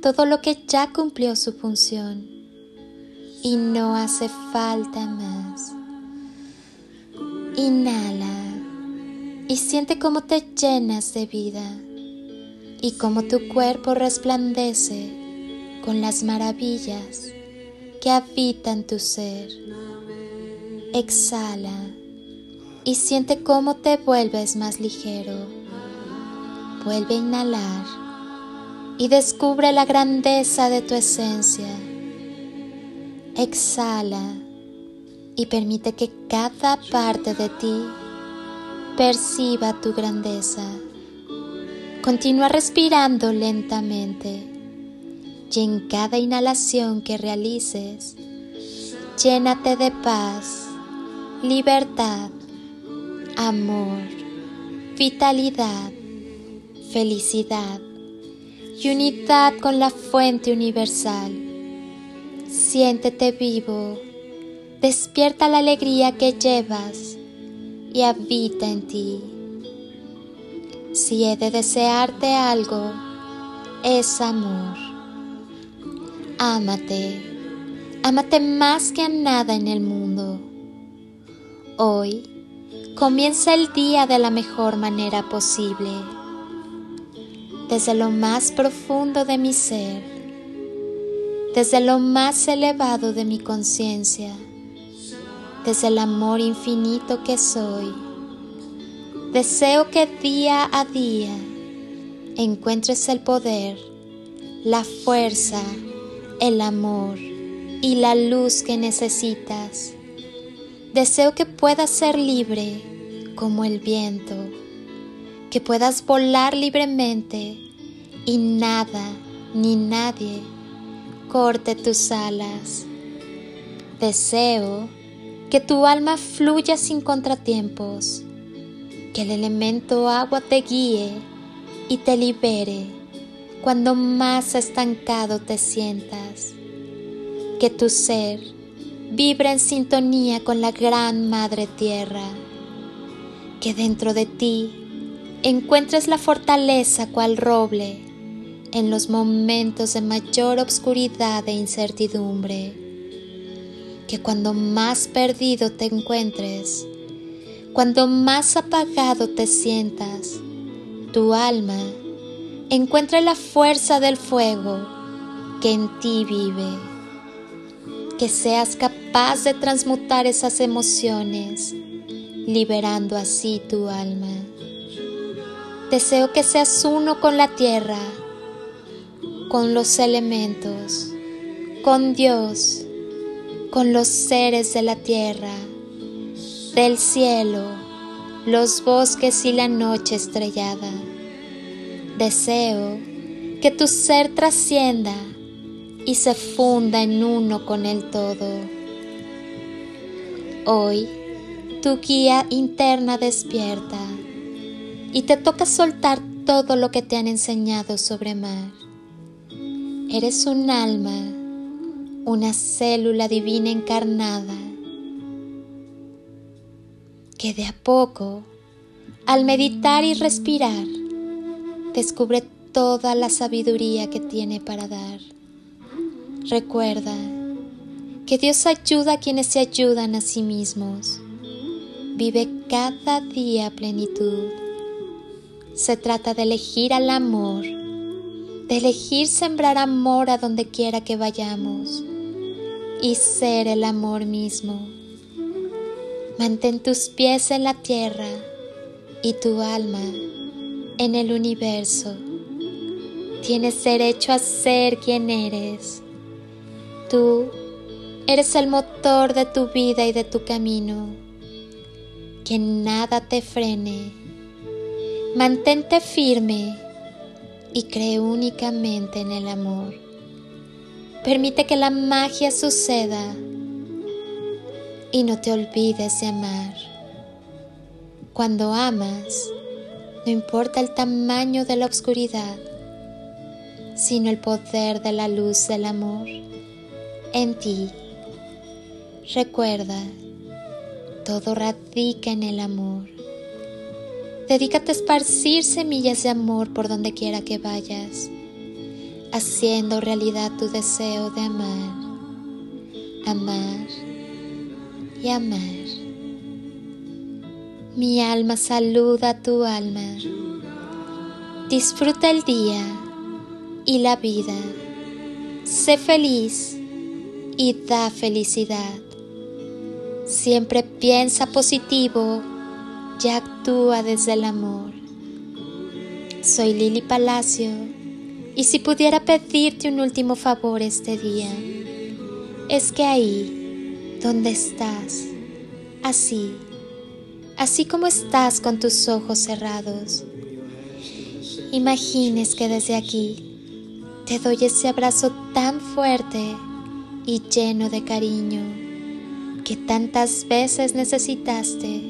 todo lo que ya cumplió su función y no hace falta más. Inhala y siente cómo te llenas de vida y cómo tu cuerpo resplandece con las maravillas que habitan tu ser. Exhala y siente cómo te vuelves más ligero. Vuelve a inhalar y descubre la grandeza de tu esencia. Exhala y permite que cada parte de ti perciba tu grandeza. Continúa respirando lentamente y en cada inhalación que realices, llénate de paz, libertad, amor, vitalidad, felicidad y unidad con la fuente universal. Siéntete vivo, despierta la alegría que llevas y habita en ti. Si he de desearte algo, es amor. Ámate, ámate más que a nada en el mundo. Hoy comienza el día de la mejor manera posible desde lo más profundo de mi ser, desde lo más elevado de mi conciencia, desde el amor infinito que soy. Deseo que día a día encuentres el poder, la fuerza, el amor y la luz que necesitas. Deseo que puedas ser libre como el viento que puedas volar libremente y nada ni nadie corte tus alas. Deseo que tu alma fluya sin contratiempos, que el elemento agua te guíe y te libere cuando más estancado te sientas, que tu ser vibre en sintonía con la gran Madre Tierra, que dentro de ti encuentres la fortaleza cual roble en los momentos de mayor obscuridad e incertidumbre, que cuando más perdido te encuentres, cuando más apagado te sientas, tu alma encuentre la fuerza del fuego que en ti vive, que seas capaz de transmutar esas emociones, liberando así tu alma. Deseo que seas uno con la tierra, con los elementos, con Dios, con los seres de la tierra, del cielo, los bosques y la noche estrellada. Deseo que tu ser trascienda y se funda en uno con el todo. Hoy, tu guía interna despierta y te toca soltar todo lo que te han enseñado sobre mar. Eres un alma, una célula divina encarnada, que de a poco, al meditar y respirar, descubre toda la sabiduría que tiene para dar. Recuerda que Dios ayuda a quienes se ayudan a sí mismos. Vive cada día plenitud se trata de elegir al amor, de elegir sembrar amor a donde quiera que vayamos y ser el amor mismo. Mantén tus pies en la tierra y tu alma en el universo. Tienes derecho a ser quien eres. Tú eres el motor de tu vida y de tu camino. Que nada te frene Mantente firme y cree únicamente en el amor. Permite que la magia suceda y no te olvides de amar. Cuando amas, no importa el tamaño de la oscuridad, sino el poder de la luz del amor en ti. Recuerda, todo radica en el amor. Dedícate a esparcir semillas de amor por donde quiera que vayas, haciendo realidad tu deseo de amar, amar y amar. Mi alma saluda a tu alma. Disfruta el día y la vida. Sé feliz y da felicidad. Siempre piensa positivo y actúa desde el amor. Soy Lili Palacio y si pudiera pedirte un último favor este día, es que ahí, donde estás, así, así como estás con tus ojos cerrados, imagines que desde aquí te doy ese abrazo tan fuerte y lleno de cariño que tantas veces necesitaste